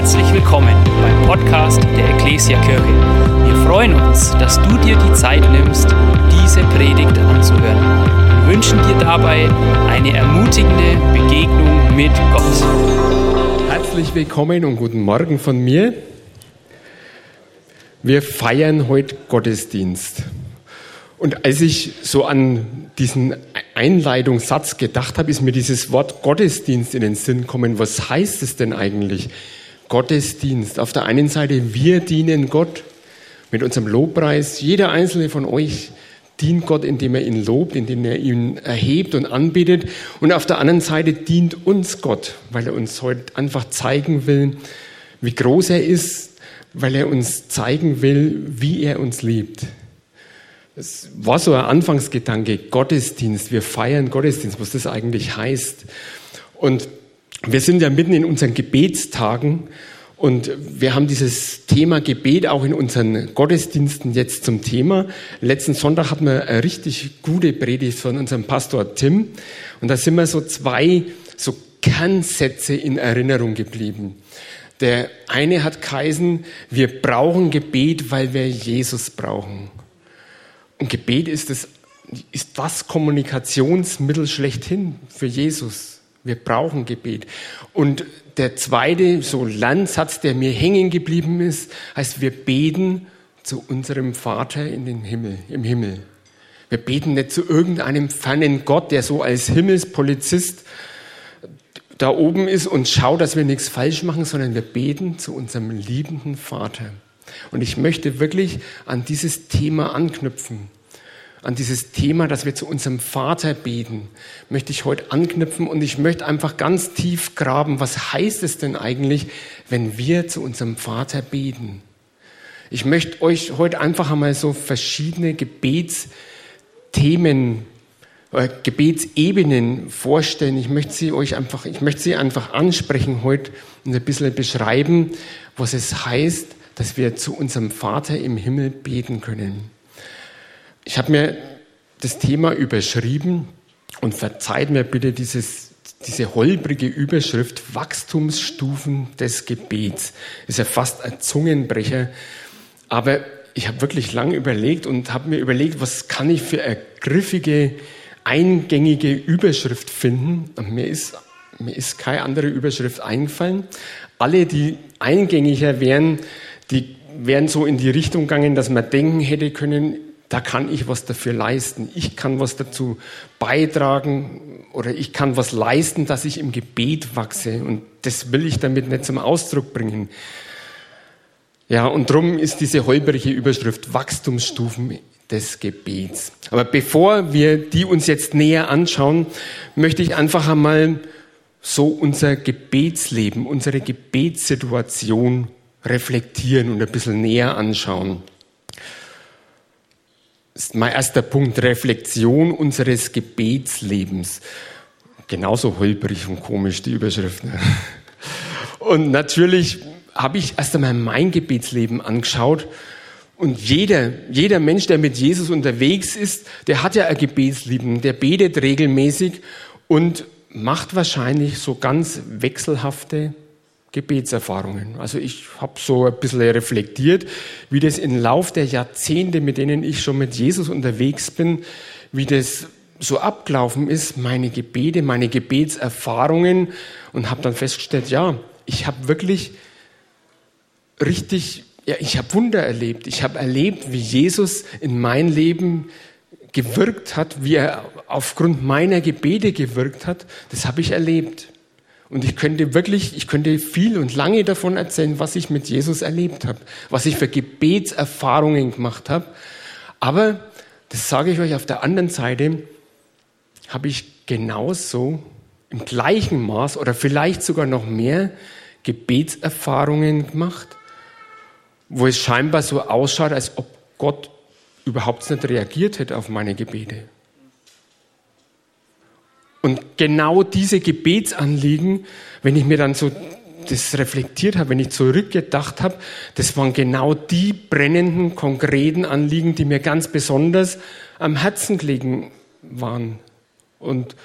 Herzlich willkommen beim Podcast der Ecclesia Kirche. Wir freuen uns, dass du dir die Zeit nimmst, diese Predigt anzuhören. Wir wünschen dir dabei eine ermutigende Begegnung mit Gott. Herzlich willkommen und guten Morgen von mir. Wir feiern heute Gottesdienst. Und als ich so an diesen Einleitungssatz gedacht habe, ist mir dieses Wort Gottesdienst in den Sinn gekommen. Was heißt es denn eigentlich? Gottesdienst. Auf der einen Seite, wir dienen Gott mit unserem Lobpreis. Jeder einzelne von euch dient Gott, indem er ihn lobt, indem er ihn erhebt und anbetet. Und auf der anderen Seite dient uns Gott, weil er uns heute einfach zeigen will, wie groß er ist, weil er uns zeigen will, wie er uns liebt. Es war so ein Anfangsgedanke, Gottesdienst, wir feiern Gottesdienst, was das eigentlich heißt. Und wir sind ja mitten in unseren Gebetstagen und wir haben dieses Thema Gebet auch in unseren Gottesdiensten jetzt zum Thema. Letzten Sonntag hatten wir eine richtig gute Predigt von unserem Pastor Tim und da sind mir so zwei so Kernsätze in Erinnerung geblieben. Der eine hat geheißen, wir brauchen Gebet, weil wir Jesus brauchen. Und Gebet ist das, ist das Kommunikationsmittel schlechthin für Jesus. Wir brauchen Gebet. Und der zweite, so Landsatz, der mir hängen geblieben ist, heißt, wir beten zu unserem Vater in den Himmel, im Himmel. Wir beten nicht zu irgendeinem fernen Gott, der so als Himmelspolizist da oben ist und schaut, dass wir nichts falsch machen, sondern wir beten zu unserem liebenden Vater. Und ich möchte wirklich an dieses Thema anknüpfen. An dieses Thema, dass wir zu unserem Vater beten, möchte ich heute anknüpfen und ich möchte einfach ganz tief graben. Was heißt es denn eigentlich, wenn wir zu unserem Vater beten? Ich möchte euch heute einfach einmal so verschiedene Gebetsthemen äh, Gebetsebenen vorstellen. Ich möchte sie euch einfach, ich möchte sie einfach ansprechen heute und ein bisschen beschreiben, was es heißt, dass wir zu unserem Vater im Himmel beten können. Ich habe mir das Thema überschrieben und verzeiht mir bitte dieses, diese holprige Überschrift Wachstumsstufen des Gebets. Ist ja fast ein Zungenbrecher, aber ich habe wirklich lang überlegt und habe mir überlegt, was kann ich für eine griffige, eingängige Überschrift finden. Und mir ist, mir ist keine andere Überschrift eingefallen. Alle, die eingängiger wären, die wären so in die Richtung gegangen, dass man denken hätte können, da kann ich was dafür leisten. Ich kann was dazu beitragen oder ich kann was leisten, dass ich im Gebet wachse. Und das will ich damit nicht zum Ausdruck bringen. Ja, und drum ist diese holprige Überschrift Wachstumsstufen des Gebets. Aber bevor wir die uns jetzt näher anschauen, möchte ich einfach einmal so unser Gebetsleben, unsere Gebetssituation reflektieren und ein bisschen näher anschauen. Ist mein erster Punkt, Reflexion unseres Gebetslebens. Genauso holprig und komisch die Überschrift. Ne? Und natürlich habe ich erst einmal mein Gebetsleben angeschaut. Und jeder, jeder Mensch, der mit Jesus unterwegs ist, der hat ja ein Gebetsleben, der betet regelmäßig und macht wahrscheinlich so ganz wechselhafte Gebetserfahrungen. Also ich habe so ein bisschen reflektiert, wie das im Lauf der Jahrzehnte, mit denen ich schon mit Jesus unterwegs bin, wie das so abgelaufen ist, meine Gebete, meine Gebetserfahrungen und habe dann festgestellt, ja, ich habe wirklich richtig, ja, ich habe Wunder erlebt. Ich habe erlebt, wie Jesus in mein Leben gewirkt hat, wie er aufgrund meiner Gebete gewirkt hat. Das habe ich erlebt. Und ich könnte wirklich, ich könnte viel und lange davon erzählen, was ich mit Jesus erlebt habe, was ich für Gebetserfahrungen gemacht habe. Aber, das sage ich euch auf der anderen Seite, habe ich genauso im gleichen Maß oder vielleicht sogar noch mehr Gebetserfahrungen gemacht, wo es scheinbar so ausschaut, als ob Gott überhaupt nicht reagiert hätte auf meine Gebete. Und genau diese Gebetsanliegen, wenn ich mir dann so das reflektiert habe, wenn ich zurückgedacht habe, das waren genau die brennenden, konkreten Anliegen, die mir ganz besonders am Herzen gelegen waren. Und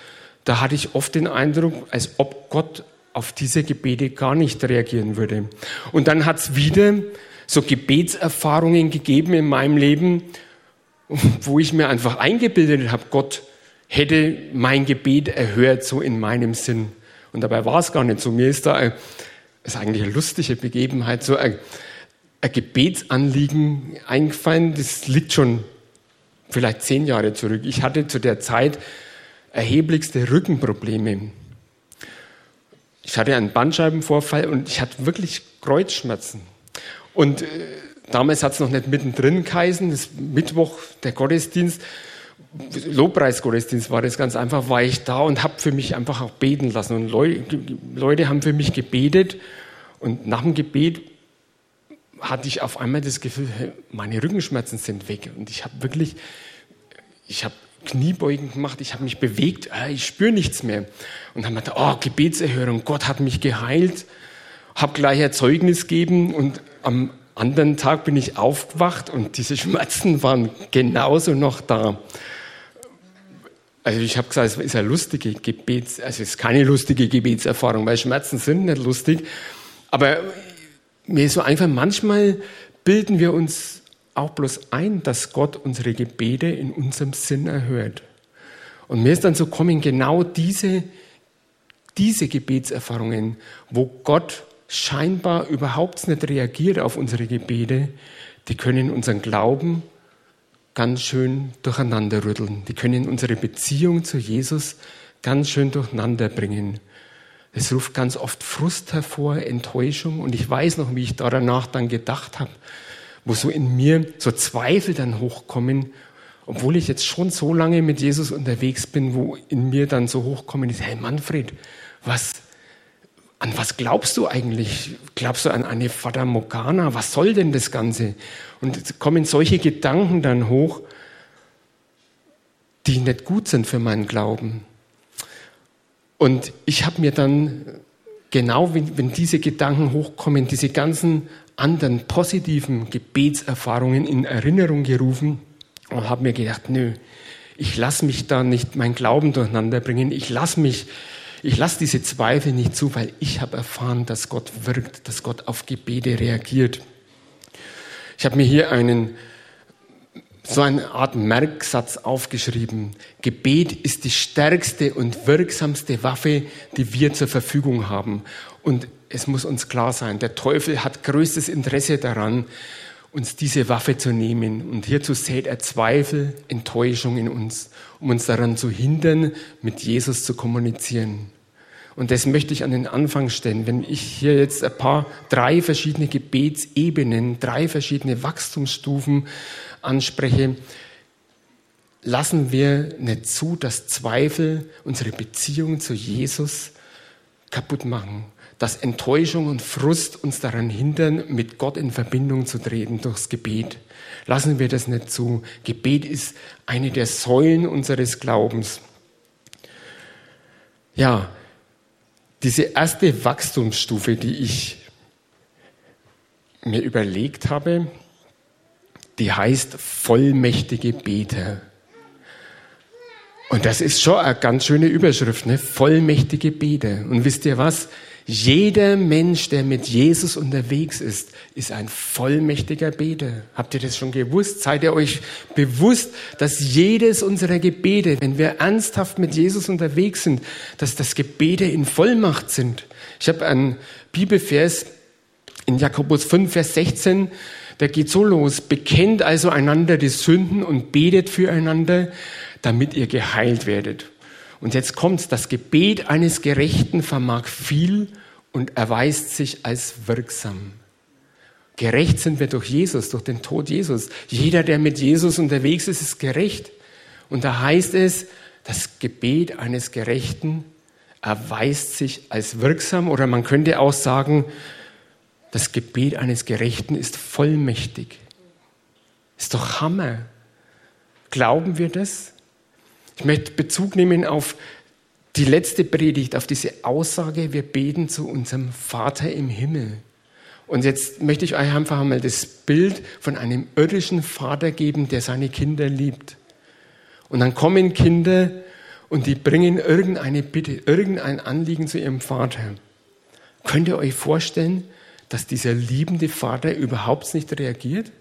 da hatte ich oft den Eindruck, als ob Gott auf diese Gebete gar nicht reagieren würde. Und dann hat es wieder so Gebetserfahrungen gegeben in meinem Leben, wo ich mir einfach eingebildet habe, Gott hätte mein Gebet erhört, so in meinem Sinn. Und dabei war es gar nicht so. Mir ist da, ein, ist eigentlich eine lustige Begebenheit, so ein, ein Gebetsanliegen eingefallen, das liegt schon vielleicht zehn Jahre zurück. Ich hatte zu der Zeit erheblichste Rückenprobleme. Ich hatte einen Bandscheibenvorfall und ich hatte wirklich Kreuzschmerzen. Und äh, damals hat es noch nicht mittendrin geheißen, das Mittwoch, der Gottesdienst, Lobpreisgottesdienst war das ganz einfach, war ich da und habe für mich einfach auch beten lassen. Und Leute, haben für mich gebetet und nach dem Gebet hatte ich auf einmal das Gefühl, meine Rückenschmerzen sind weg. Und ich habe wirklich, ich habe Kniebeugen gemacht, ich habe mich bewegt, ah, ich spüre nichts mehr. Und dann habe ich gedacht, oh, Gebetserhörung, Gott hat mich geheilt, habe gleich ein Zeugnis gegeben und am anderen Tag bin ich aufgewacht und diese Schmerzen waren genauso noch da. Also ich habe gesagt, es ist eine lustige Gebets, also es ist keine lustige Gebetserfahrung, weil Schmerzen sind nicht lustig. Aber mir ist so einfach, manchmal bilden wir uns auch bloß ein, dass Gott unsere Gebete in unserem Sinn erhört. Und mir ist dann so kommen genau diese, diese Gebetserfahrungen, wo Gott scheinbar überhaupt nicht reagiert auf unsere Gebete, die können unseren Glauben ganz schön durcheinander rütteln. Die können unsere Beziehung zu Jesus ganz schön durcheinander bringen. Es ruft ganz oft Frust hervor, Enttäuschung. Und ich weiß noch, wie ich da danach dann gedacht habe, wo so in mir so Zweifel dann hochkommen, obwohl ich jetzt schon so lange mit Jesus unterwegs bin, wo in mir dann so hochkommen ist, hey Manfred, was, an was glaubst du eigentlich? Glaubst du an eine Fata Morgana? Was soll denn das Ganze? Und kommen solche Gedanken dann hoch, die nicht gut sind für meinen Glauben. Und ich habe mir dann, genau wenn, wenn diese Gedanken hochkommen, diese ganzen anderen positiven Gebetserfahrungen in Erinnerung gerufen und habe mir gedacht, nö, ich lasse mich da nicht mein Glauben durcheinander bringen. Ich lasse mich ich lasse diese Zweifel nicht zu, weil ich habe erfahren, dass Gott wirkt, dass Gott auf Gebete reagiert. Ich habe mir hier einen, so eine Art Merksatz aufgeschrieben. Gebet ist die stärkste und wirksamste Waffe, die wir zur Verfügung haben. Und es muss uns klar sein, der Teufel hat größtes Interesse daran, uns diese Waffe zu nehmen. Und hierzu sät er Zweifel, Enttäuschung in uns, um uns daran zu hindern, mit Jesus zu kommunizieren. Und das möchte ich an den Anfang stellen. Wenn ich hier jetzt ein paar, drei verschiedene Gebetsebenen, drei verschiedene Wachstumsstufen anspreche, lassen wir nicht zu, dass Zweifel unsere Beziehung zu Jesus kaputt machen. Dass Enttäuschung und Frust uns daran hindern, mit Gott in Verbindung zu treten durchs Gebet. Lassen wir das nicht zu. Gebet ist eine der Säulen unseres Glaubens. Ja, diese erste Wachstumsstufe, die ich mir überlegt habe, die heißt vollmächtige Beter. Und das ist schon eine ganz schöne Überschrift, ne? Vollmächtige Beter. Und wisst ihr was? Jeder Mensch, der mit Jesus unterwegs ist, ist ein vollmächtiger Beter. Habt ihr das schon gewusst? Seid ihr euch bewusst, dass jedes unserer Gebete, wenn wir ernsthaft mit Jesus unterwegs sind, dass das Gebete in Vollmacht sind? Ich habe einen Bibelvers in Jakobus 5, Vers 16, der geht so los. Bekennt also einander die Sünden und betet füreinander, damit ihr geheilt werdet. Und jetzt kommt das Gebet eines Gerechten vermag viel und erweist sich als wirksam. Gerecht sind wir durch Jesus, durch den Tod Jesus. Jeder, der mit Jesus unterwegs ist, ist gerecht. Und da heißt es, das Gebet eines Gerechten erweist sich als wirksam oder man könnte auch sagen, das Gebet eines Gerechten ist vollmächtig. Ist doch Hammer. Glauben wir das? Ich möchte Bezug nehmen auf die letzte Predigt, auf diese Aussage, wir beten zu unserem Vater im Himmel. Und jetzt möchte ich euch einfach mal das Bild von einem irdischen Vater geben, der seine Kinder liebt. Und dann kommen Kinder und die bringen irgendeine Bitte, irgendein Anliegen zu ihrem Vater. Könnt ihr euch vorstellen, dass dieser liebende Vater überhaupt nicht reagiert?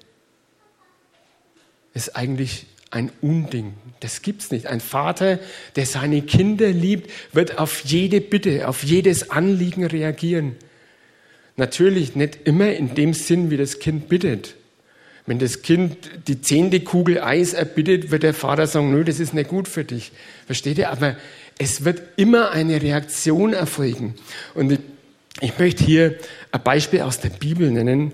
Ist eigentlich ein Unding. Das gibt's nicht. Ein Vater, der seine Kinder liebt, wird auf jede Bitte, auf jedes Anliegen reagieren. Natürlich nicht immer in dem Sinn, wie das Kind bittet. Wenn das Kind die zehnte Kugel Eis erbittet, wird der Vater sagen, nö, das ist nicht gut für dich. Versteht ihr? Aber es wird immer eine Reaktion erfolgen. Und ich, ich möchte hier ein Beispiel aus der Bibel nennen,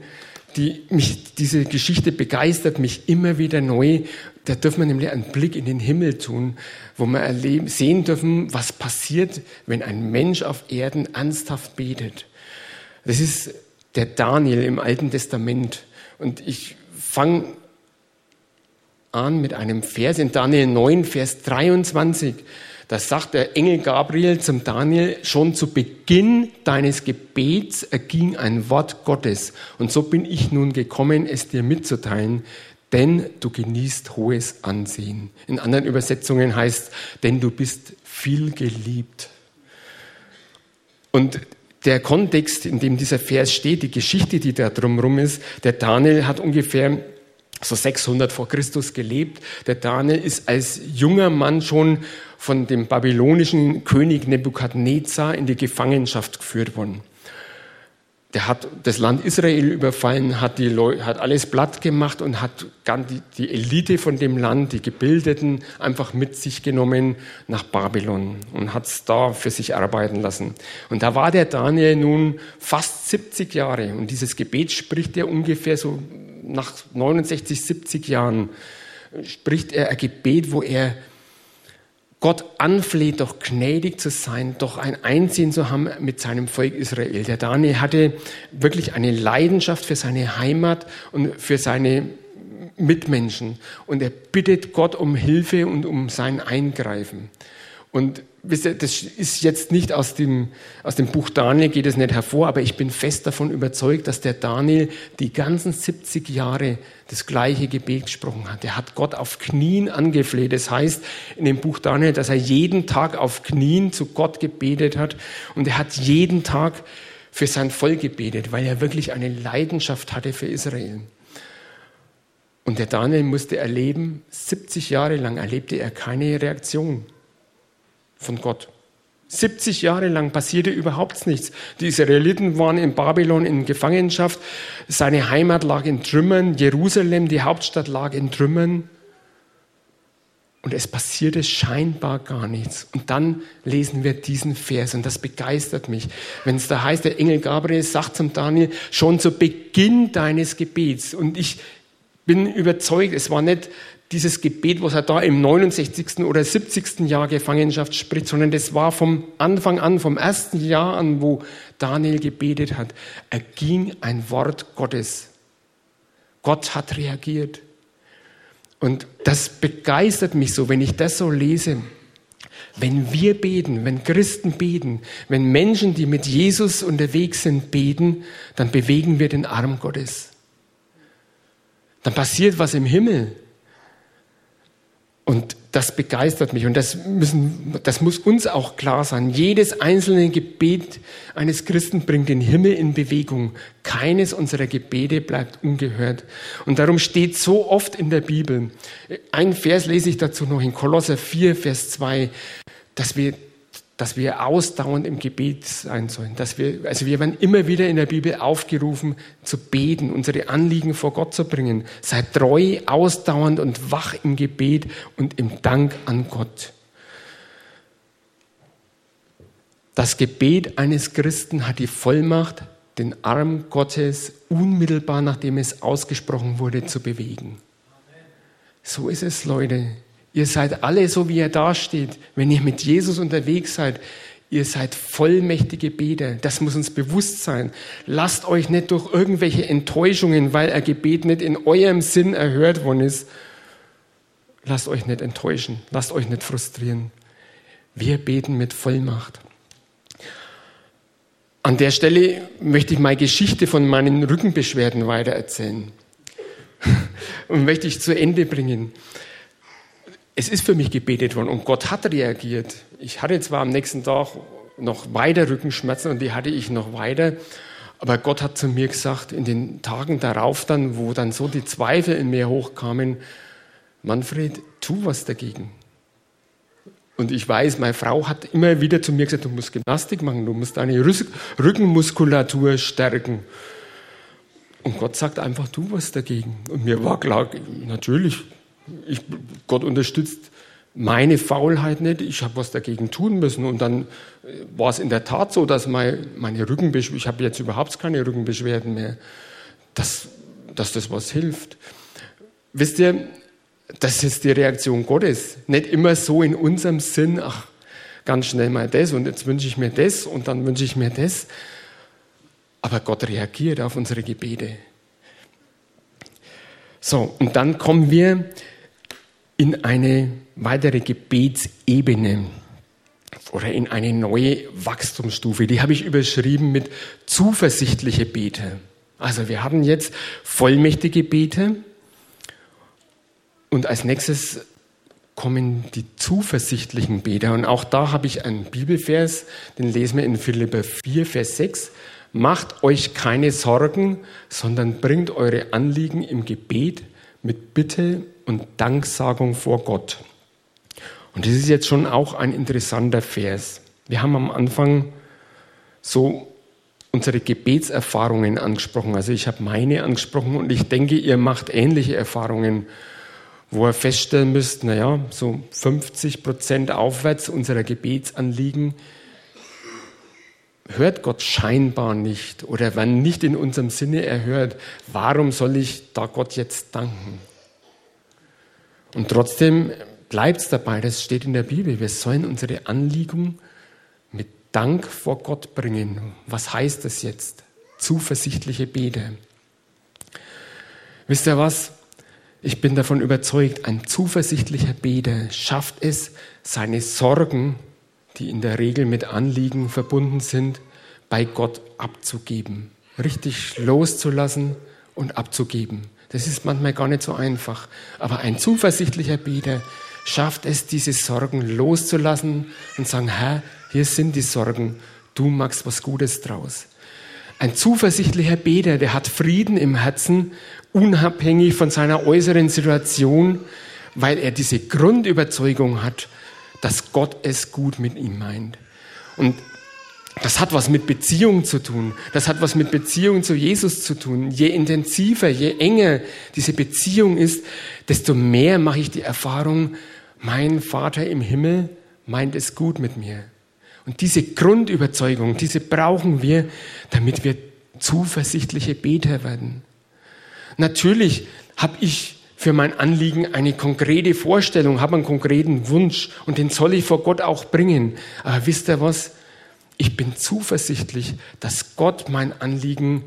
die mich, diese Geschichte begeistert mich immer wieder neu. Da dürfen wir nämlich einen Blick in den Himmel tun, wo wir erleben, sehen dürfen, was passiert, wenn ein Mensch auf Erden ernsthaft betet. Das ist der Daniel im Alten Testament. Und ich fange an mit einem Vers in Daniel 9, Vers 23. Da sagt der Engel Gabriel zum Daniel, schon zu Beginn deines Gebets erging ein Wort Gottes. Und so bin ich nun gekommen, es dir mitzuteilen, denn du genießt hohes Ansehen. In anderen Übersetzungen heißt, denn du bist viel geliebt. Und der Kontext, in dem dieser Vers steht, die Geschichte, die da drumherum ist, der Daniel hat ungefähr so 600 vor Christus gelebt. Der Daniel ist als junger Mann schon von dem babylonischen König Nebukadnezar in die Gefangenschaft geführt worden. Der hat das Land Israel überfallen, hat, die Leute, hat alles platt gemacht und hat die, die Elite von dem Land, die Gebildeten, einfach mit sich genommen nach Babylon und hat es da für sich arbeiten lassen. Und da war der Daniel nun fast 70 Jahre und dieses Gebet spricht er ungefähr so nach 69, 70 Jahren, spricht er ein Gebet, wo er Gott anfleht, doch gnädig zu sein, doch ein Einziehen zu haben mit seinem Volk Israel. Der Daniel hatte wirklich eine Leidenschaft für seine Heimat und für seine Mitmenschen. Und er bittet Gott um Hilfe und um sein Eingreifen. Und wisst ihr, das ist jetzt nicht aus dem, aus dem Buch Daniel, geht es nicht hervor, aber ich bin fest davon überzeugt, dass der Daniel die ganzen 70 Jahre das gleiche Gebet gesprochen hat. Er hat Gott auf Knien angefleht. Das heißt in dem Buch Daniel, dass er jeden Tag auf Knien zu Gott gebetet hat und er hat jeden Tag für sein Volk gebetet, weil er wirklich eine Leidenschaft hatte für Israel. Und der Daniel musste erleben, 70 Jahre lang erlebte er keine Reaktion von Gott. 70 Jahre lang passierte überhaupt nichts. Die Israeliten waren in Babylon in Gefangenschaft. Seine Heimat lag in Trümmern. Jerusalem, die Hauptstadt, lag in Trümmern. Und es passierte scheinbar gar nichts. Und dann lesen wir diesen Vers und das begeistert mich. Wenn es da heißt, der Engel Gabriel sagt zum Daniel, schon zu Beginn deines Gebets. Und ich bin überzeugt, es war nicht dieses Gebet, was er da im 69. oder 70. Jahr Gefangenschaft spricht, sondern das war vom Anfang an, vom ersten Jahr an, wo Daniel gebetet hat, erging ein Wort Gottes. Gott hat reagiert. Und das begeistert mich so, wenn ich das so lese. Wenn wir beten, wenn Christen beten, wenn Menschen, die mit Jesus unterwegs sind, beten, dann bewegen wir den Arm Gottes. Dann passiert was im Himmel. Und das begeistert mich und das, müssen, das muss uns auch klar sein. Jedes einzelne Gebet eines Christen bringt den Himmel in Bewegung. Keines unserer Gebete bleibt ungehört. Und darum steht so oft in der Bibel, ein Vers lese ich dazu noch in Kolosser 4, Vers 2, dass wir dass wir ausdauernd im Gebet sein sollen. Dass wir, also wir werden immer wieder in der Bibel aufgerufen, zu beten, unsere Anliegen vor Gott zu bringen. Seid treu, ausdauernd und wach im Gebet und im Dank an Gott. Das Gebet eines Christen hat die Vollmacht, den Arm Gottes unmittelbar nachdem es ausgesprochen wurde, zu bewegen. So ist es, Leute. Ihr seid alle so, wie ihr dasteht. Wenn ihr mit Jesus unterwegs seid, ihr seid vollmächtige Beter. Das muss uns bewusst sein. Lasst euch nicht durch irgendwelche Enttäuschungen, weil ein Gebet nicht in eurem Sinn erhört worden ist, lasst euch nicht enttäuschen. Lasst euch nicht frustrieren. Wir beten mit Vollmacht. An der Stelle möchte ich meine Geschichte von meinen Rückenbeschwerden weitererzählen und möchte ich zu Ende bringen es ist für mich gebetet worden und Gott hat reagiert. Ich hatte zwar am nächsten Tag noch weiter Rückenschmerzen und die hatte ich noch weiter. Aber Gott hat zu mir gesagt, in den Tagen darauf dann, wo dann so die Zweifel in mir hochkamen, Manfred, tu was dagegen. Und ich weiß, meine Frau hat immer wieder zu mir gesagt, du musst Gymnastik machen, du musst deine Rückenmuskulatur stärken. Und Gott sagt einfach, tu was dagegen. Und mir war klar, natürlich, ich, Gott unterstützt meine Faulheit nicht, ich habe was dagegen tun müssen. Und dann war es in der Tat so, dass meine, meine Rückenbeschwerden, ich habe jetzt überhaupt keine Rückenbeschwerden mehr, dass, dass das was hilft. Wisst ihr, das ist die Reaktion Gottes. Nicht immer so in unserem Sinn, ach, ganz schnell mal das und jetzt wünsche ich mir das und dann wünsche ich mir das. Aber Gott reagiert auf unsere Gebete. So, und dann kommen wir in eine weitere Gebetsebene oder in eine neue Wachstumsstufe. Die habe ich überschrieben mit zuversichtliche Bete. Also wir haben jetzt vollmächtige Bete, und als nächstes kommen die zuversichtlichen Beter. Und auch da habe ich einen Bibelvers, den lesen wir in Philipper 4, Vers 6. Macht euch keine Sorgen, sondern bringt eure Anliegen im Gebet mit Bitte und Danksagung vor Gott. Und das ist jetzt schon auch ein interessanter Vers. Wir haben am Anfang so unsere Gebetserfahrungen angesprochen. Also ich habe meine angesprochen und ich denke, ihr macht ähnliche Erfahrungen wo ihr feststellen müsst, naja, so 50 Prozent aufwärts unserer Gebetsanliegen hört Gott scheinbar nicht oder wenn nicht in unserem Sinne erhört, warum soll ich da Gott jetzt danken? Und trotzdem bleibt es dabei, das steht in der Bibel, wir sollen unsere Anliegen mit Dank vor Gott bringen. Was heißt das jetzt? Zuversichtliche Bete. Wisst ihr was? Ich bin davon überzeugt, ein zuversichtlicher Beter schafft es, seine Sorgen, die in der Regel mit Anliegen verbunden sind, bei Gott abzugeben, richtig loszulassen und abzugeben. Das ist manchmal gar nicht so einfach. Aber ein zuversichtlicher Beter schafft es, diese Sorgen loszulassen und sagen, Herr, hier sind die Sorgen, du machst was Gutes draus. Ein zuversichtlicher Beter, der hat Frieden im Herzen unabhängig von seiner äußeren Situation, weil er diese Grundüberzeugung hat, dass Gott es gut mit ihm meint. Und das hat was mit Beziehung zu tun. Das hat was mit Beziehung zu Jesus zu tun. Je intensiver, je enger diese Beziehung ist, desto mehr mache ich die Erfahrung, mein Vater im Himmel meint es gut mit mir. Und diese Grundüberzeugung, diese brauchen wir, damit wir zuversichtliche Beter werden. Natürlich habe ich für mein Anliegen eine konkrete Vorstellung, habe einen konkreten Wunsch und den soll ich vor Gott auch bringen. Aber wisst ihr was? Ich bin zuversichtlich, dass Gott mein Anliegen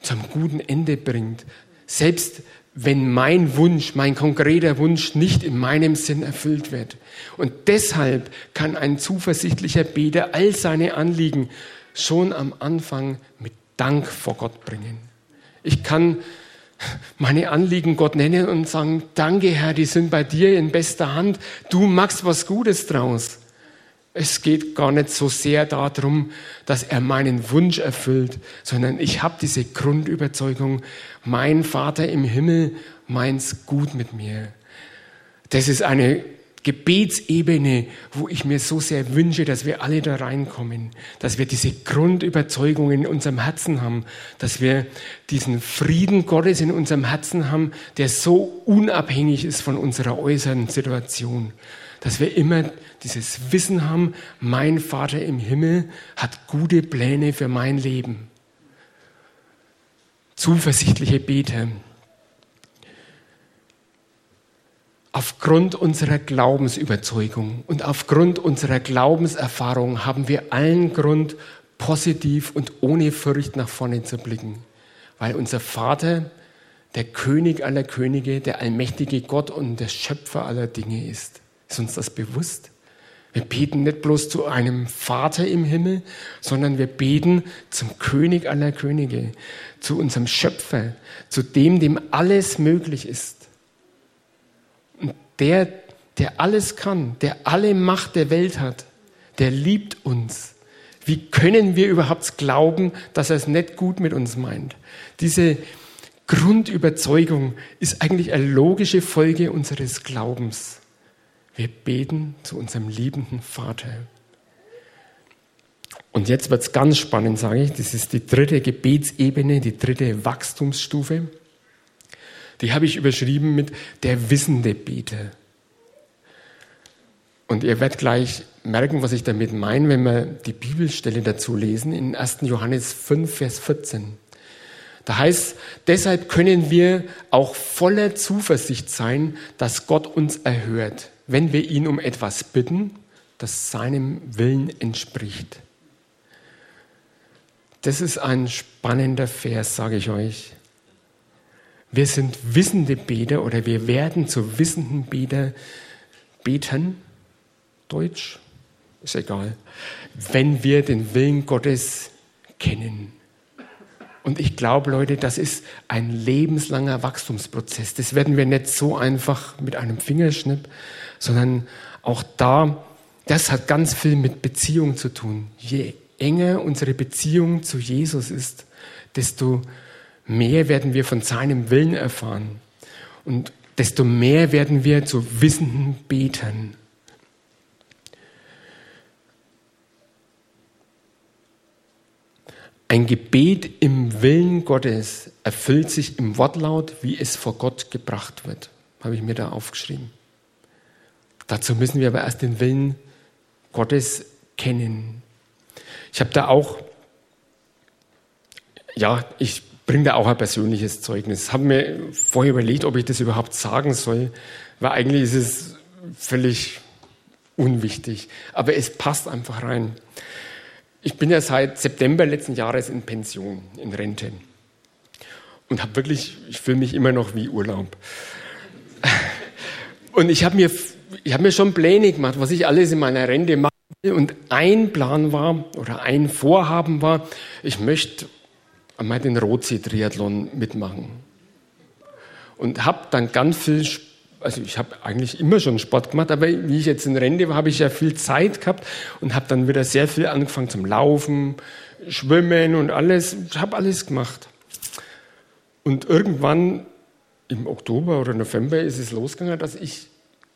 zum guten Ende bringt. Selbst wenn mein Wunsch, mein konkreter Wunsch nicht in meinem Sinn erfüllt wird. Und deshalb kann ein zuversichtlicher Beter all seine Anliegen schon am Anfang mit Dank vor Gott bringen. Ich kann meine Anliegen Gott nennen und sagen, danke Herr, die sind bei dir in bester Hand, du machst was Gutes draus. Es geht gar nicht so sehr darum, dass er meinen Wunsch erfüllt, sondern ich habe diese Grundüberzeugung, mein Vater im Himmel meint's gut mit mir. Das ist eine Gebetsebene, wo ich mir so sehr wünsche, dass wir alle da reinkommen, dass wir diese Grundüberzeugung in unserem Herzen haben, dass wir diesen Frieden Gottes in unserem Herzen haben, der so unabhängig ist von unserer äußeren Situation, dass wir immer dieses Wissen haben, mein Vater im Himmel hat gute Pläne für mein Leben. Zuversichtliche Beter. Aufgrund unserer Glaubensüberzeugung und aufgrund unserer Glaubenserfahrung haben wir allen Grund, positiv und ohne Furcht nach vorne zu blicken, weil unser Vater der König aller Könige, der allmächtige Gott und der Schöpfer aller Dinge ist. Ist uns das bewusst? Wir beten nicht bloß zu einem Vater im Himmel, sondern wir beten zum König aller Könige, zu unserem Schöpfer, zu dem, dem alles möglich ist der, der alles kann, der alle Macht der Welt hat, der liebt uns. Wie können wir überhaupt glauben, dass er es nicht gut mit uns meint? Diese Grundüberzeugung ist eigentlich eine logische Folge unseres Glaubens. Wir beten zu unserem liebenden Vater. Und jetzt wird es ganz spannend, sage ich. Das ist die dritte Gebetsebene, die dritte Wachstumsstufe. Die habe ich überschrieben mit der wissende Beter. Und ihr werdet gleich merken, was ich damit meine, wenn wir die Bibelstelle dazu lesen, in 1. Johannes 5, Vers 14. Da heißt, deshalb können wir auch voller Zuversicht sein, dass Gott uns erhört, wenn wir ihn um etwas bitten, das seinem Willen entspricht. Das ist ein spannender Vers, sage ich euch. Wir sind wissende Beter oder wir werden zu wissenden Beter beten, Deutsch, ist egal, wenn wir den Willen Gottes kennen. Und ich glaube, Leute, das ist ein lebenslanger Wachstumsprozess. Das werden wir nicht so einfach mit einem Fingerschnipp, sondern auch da, das hat ganz viel mit Beziehung zu tun. Je enger unsere Beziehung zu Jesus ist, desto mehr werden wir von seinem Willen erfahren. Und desto mehr werden wir zu wissenden Betern. Ein Gebet im Willen Gottes erfüllt sich im Wortlaut, wie es vor Gott gebracht wird. Habe ich mir da aufgeschrieben. Dazu müssen wir aber erst den Willen Gottes kennen. Ich habe da auch, ja, ich bringe da auch ein persönliches Zeugnis. Habe mir vorher überlegt, ob ich das überhaupt sagen soll, weil eigentlich ist es völlig unwichtig. Aber es passt einfach rein. Ich bin ja seit September letzten Jahres in Pension, in Rente. Und habe wirklich, ich fühle mich immer noch wie Urlaub. Und ich habe mir, hab mir schon Pläne gemacht, was ich alles in meiner Rente machen will. Und ein Plan war, oder ein Vorhaben war, ich möchte einmal den Rotsee-Triathlon mitmachen. Und habe dann ganz viel also ich habe eigentlich immer schon Sport gemacht, aber wie ich jetzt in Rente war, habe ich ja viel Zeit gehabt und habe dann wieder sehr viel angefangen zum Laufen, Schwimmen und alles. Ich habe alles gemacht. Und irgendwann im Oktober oder November ist es losgegangen, dass ich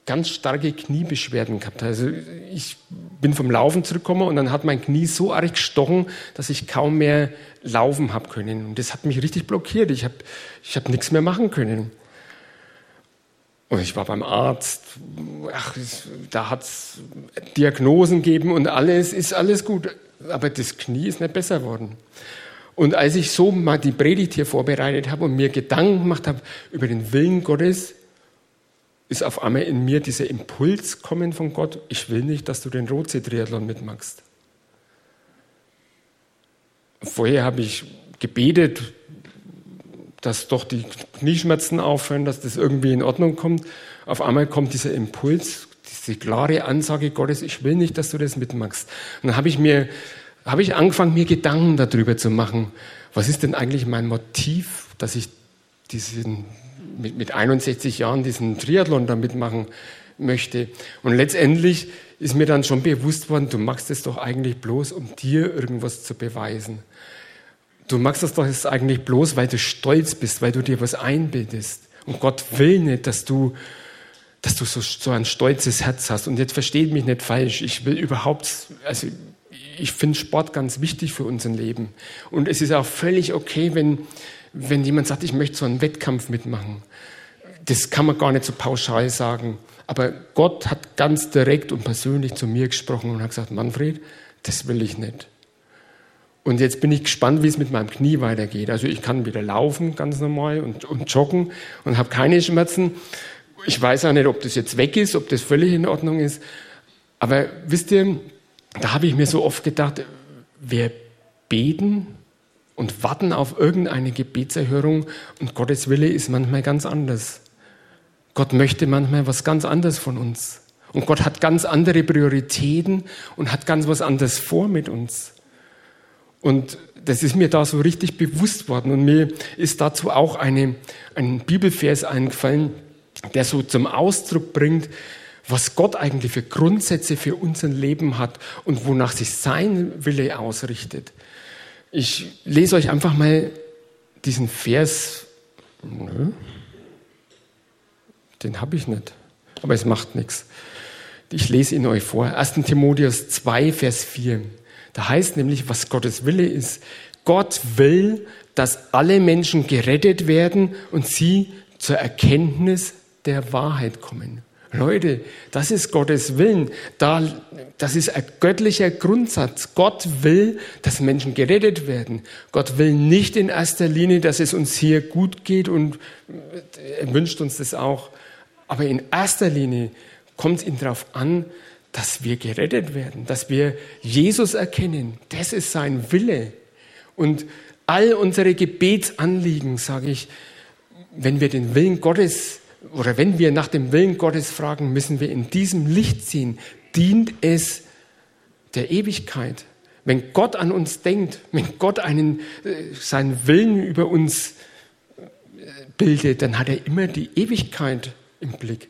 ganz starke Kniebeschwerden gehabt habe. Also ich bin vom Laufen zurückgekommen und dann hat mein Knie so arg gestochen, dass ich kaum mehr laufen habe können. Und das hat mich richtig blockiert. Ich habe ich hab nichts mehr machen können. Und ich war beim Arzt, ach, da hat es Diagnosen gegeben und alles ist alles gut. Aber das Knie ist nicht besser worden. Und als ich so mal die Predigt hier vorbereitet habe und mir Gedanken gemacht habe über den Willen Gottes, ist auf einmal in mir dieser Impuls kommen von Gott, ich will nicht, dass du den Rotsee-Triathlon mitmachst. Vorher habe ich gebetet, dass doch die Knieschmerzen aufhören, dass das irgendwie in Ordnung kommt. Auf einmal kommt dieser Impuls, diese klare Ansage Gottes, ich will nicht, dass du das mitmachst. Und dann habe ich mir, habe ich angefangen, mir Gedanken darüber zu machen. Was ist denn eigentlich mein Motiv, dass ich diesen, mit, mit 61 Jahren diesen Triathlon da mitmachen möchte? Und letztendlich ist mir dann schon bewusst worden, du machst es doch eigentlich bloß, um dir irgendwas zu beweisen. Du machst das doch jetzt eigentlich bloß, weil du stolz bist, weil du dir was einbildest. Und Gott will nicht, dass du, dass du so, so ein stolzes Herz hast. Und jetzt versteht mich nicht falsch. Ich will überhaupt, also ich finde Sport ganz wichtig für unser Leben. Und es ist auch völlig okay, wenn, wenn jemand sagt, ich möchte so einen Wettkampf mitmachen. Das kann man gar nicht so pauschal sagen. Aber Gott hat ganz direkt und persönlich zu mir gesprochen und hat gesagt, Manfred, das will ich nicht. Und jetzt bin ich gespannt, wie es mit meinem Knie weitergeht. Also ich kann wieder laufen, ganz normal, und, und joggen und habe keine Schmerzen. Ich weiß auch nicht, ob das jetzt weg ist, ob das völlig in Ordnung ist. Aber wisst ihr, da habe ich mir so oft gedacht, wir beten und warten auf irgendeine Gebetserhörung und Gottes Wille ist manchmal ganz anders. Gott möchte manchmal was ganz anderes von uns. Und Gott hat ganz andere Prioritäten und hat ganz was anderes vor mit uns. Und das ist mir da so richtig bewusst worden. Und mir ist dazu auch eine, ein Bibelvers eingefallen, der so zum Ausdruck bringt, was Gott eigentlich für Grundsätze für unser Leben hat und wonach sich sein Wille ausrichtet. Ich lese euch einfach mal diesen Vers. Den habe ich nicht, aber es macht nichts. Ich lese ihn euch vor. 1. Timotheus 2, Vers 4. Da heißt nämlich, was Gottes Wille ist. Gott will, dass alle Menschen gerettet werden und sie zur Erkenntnis der Wahrheit kommen. Leute, das ist Gottes Willen. Da, das ist ein göttlicher Grundsatz. Gott will, dass Menschen gerettet werden. Gott will nicht in erster Linie, dass es uns hier gut geht und er wünscht uns das auch. Aber in erster Linie kommt es ihm darauf an, dass wir gerettet werden, dass wir Jesus erkennen. Das ist sein Wille. Und all unsere Gebetsanliegen, sage ich, wenn wir den Willen Gottes oder wenn wir nach dem Willen Gottes fragen, müssen wir in diesem Licht sehen, dient es der Ewigkeit. Wenn Gott an uns denkt, wenn Gott einen, äh, seinen Willen über uns äh, bildet, dann hat er immer die Ewigkeit im Blick.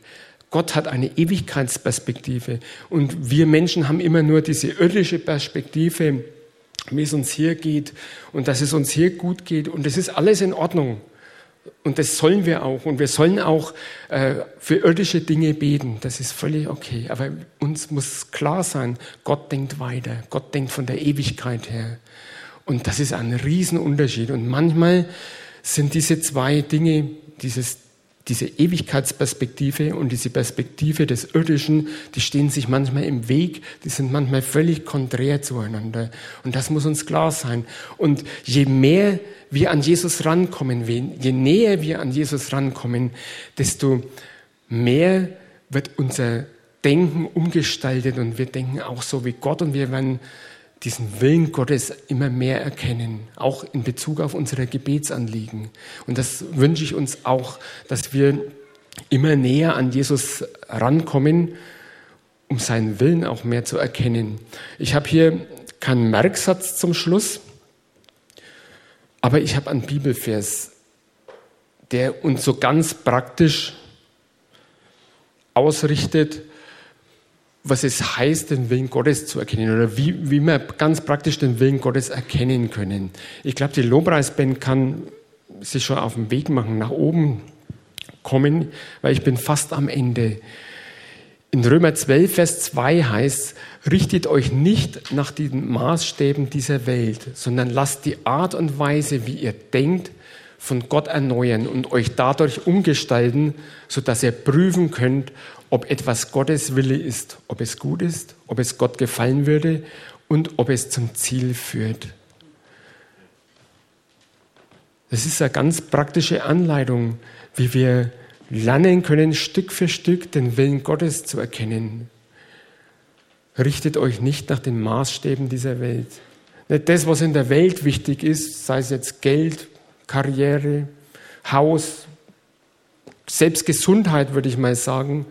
Gott hat eine Ewigkeitsperspektive und wir Menschen haben immer nur diese irdische Perspektive, wie es uns hier geht und dass es uns hier gut geht und es ist alles in Ordnung. Und das sollen wir auch. Und wir sollen auch äh, für irdische Dinge beten. Das ist völlig okay. Aber uns muss klar sein, Gott denkt weiter. Gott denkt von der Ewigkeit her. Und das ist ein Riesenunterschied. Und manchmal sind diese zwei Dinge, dieses diese Ewigkeitsperspektive und diese Perspektive des Irdischen, die stehen sich manchmal im Weg, die sind manchmal völlig konträr zueinander. Und das muss uns klar sein. Und je mehr wir an Jesus rankommen, je näher wir an Jesus rankommen, desto mehr wird unser Denken umgestaltet und wir denken auch so wie Gott und wir werden diesen Willen Gottes immer mehr erkennen, auch in Bezug auf unsere Gebetsanliegen. Und das wünsche ich uns auch, dass wir immer näher an Jesus rankommen, um seinen Willen auch mehr zu erkennen. Ich habe hier keinen Merksatz zum Schluss, aber ich habe einen Bibelvers, der uns so ganz praktisch ausrichtet, was es heißt, den Willen Gottes zu erkennen oder wie, wie wir ganz praktisch den Willen Gottes erkennen können. Ich glaube, die Lobpreisband kann sich schon auf den Weg machen, nach oben kommen, weil ich bin fast am Ende. In Römer 12, Vers 2 heißt, richtet euch nicht nach den Maßstäben dieser Welt, sondern lasst die Art und Weise, wie ihr denkt, von Gott erneuern und euch dadurch umgestalten, sodass ihr prüfen könnt, ob etwas Gottes Wille ist, ob es gut ist, ob es Gott gefallen würde und ob es zum Ziel führt. Das ist eine ganz praktische Anleitung, wie wir lernen können, Stück für Stück den Willen Gottes zu erkennen. Richtet euch nicht nach den Maßstäben dieser Welt. Nicht das, was in der Welt wichtig ist, sei es jetzt Geld, Karriere, Haus, selbst Gesundheit, würde ich mal sagen,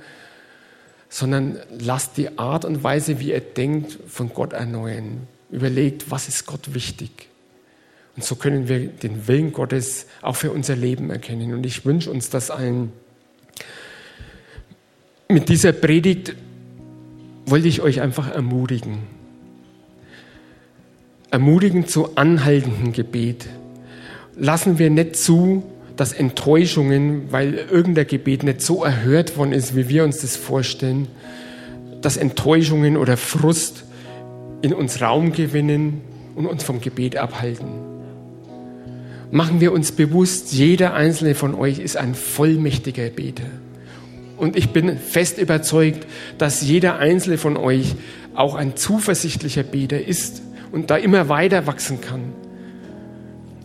sondern lasst die Art und Weise, wie ihr denkt, von Gott erneuern. Überlegt, was ist Gott wichtig. Und so können wir den Willen Gottes auch für unser Leben erkennen. Und ich wünsche uns das allen. Mit dieser Predigt wollte ich euch einfach ermutigen. Ermutigen zu anhaltendem Gebet. Lassen wir nicht zu, dass Enttäuschungen, weil irgendein Gebet nicht so erhört worden ist, wie wir uns das vorstellen, dass Enttäuschungen oder Frust in uns Raum gewinnen und uns vom Gebet abhalten. Machen wir uns bewusst, jeder einzelne von euch ist ein vollmächtiger Beter. Und ich bin fest überzeugt, dass jeder einzelne von euch auch ein zuversichtlicher Beter ist und da immer weiter wachsen kann.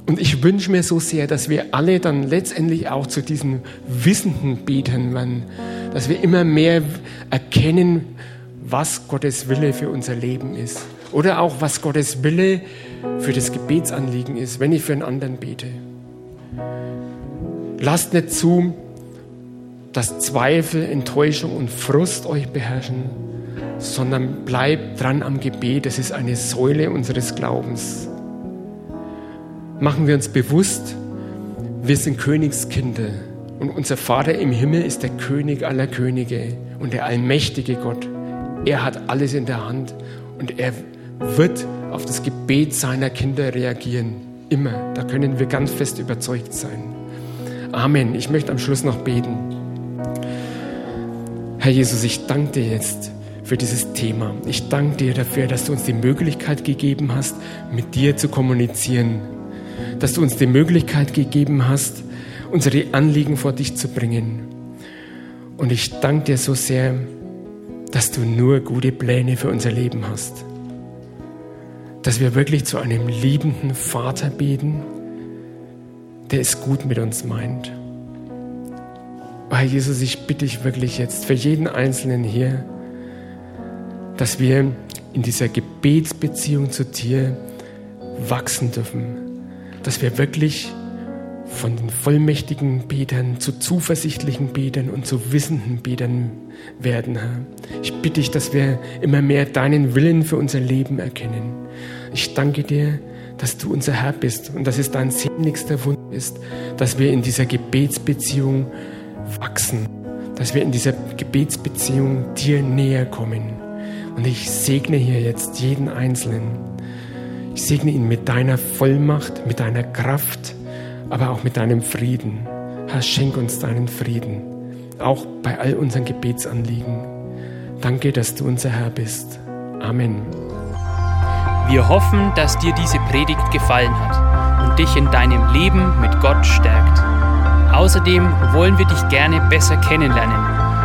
Und ich wünsche mir so sehr, dass wir alle dann letztendlich auch zu diesen wissenden Betern werden, dass wir immer mehr erkennen, was Gottes Wille für unser Leben ist. Oder auch, was Gottes Wille für das Gebetsanliegen ist, wenn ich für einen anderen bete. Lasst nicht zu, dass Zweifel, Enttäuschung und Frust euch beherrschen, sondern bleibt dran am Gebet. Es ist eine Säule unseres Glaubens machen wir uns bewusst, wir sind Königskinder Und unser Vater im Himmel ist der König aller Könige und der allmächtige Gott. Er hat alles in der Hand und er wird auf das Gebet seiner Kinder reagieren. Immer. Da können wir ganz fest überzeugt sein. Amen. Ich möchte am Schluss noch beten. Herr Jesus, ich danke dir jetzt für dieses Thema. Ich danke dir dafür, dass du uns die Möglichkeit gegeben hast, mit dir zu kommunizieren. Dass du uns die Möglichkeit gegeben hast, unsere Anliegen vor dich zu bringen. Und ich danke dir so sehr, dass du nur gute Pläne für unser Leben hast. Dass wir wirklich zu einem liebenden Vater beten, der es gut mit uns meint. Oh Herr Jesus, ich bitte dich wirklich jetzt für jeden Einzelnen hier, dass wir in dieser Gebetsbeziehung zu dir wachsen dürfen, dass wir wirklich von den vollmächtigen Betern zu zuversichtlichen Betern und zu wissenden Betern werden, Herr. Ich bitte dich, dass wir immer mehr deinen Willen für unser Leben erkennen. Ich danke dir, dass du unser Herr bist und dass es dein sehnlichster Wunsch ist, dass wir in dieser Gebetsbeziehung wachsen, dass wir in dieser Gebetsbeziehung dir näher kommen. Und ich segne hier jetzt jeden Einzelnen. Ich segne ihn mit deiner Vollmacht, mit deiner Kraft, aber auch mit deinem Frieden. Herr, schenk uns deinen Frieden, auch bei all unseren Gebetsanliegen. Danke, dass du unser Herr bist. Amen. Wir hoffen, dass dir diese Predigt gefallen hat und dich in deinem Leben mit Gott stärkt. Außerdem wollen wir dich gerne besser kennenlernen.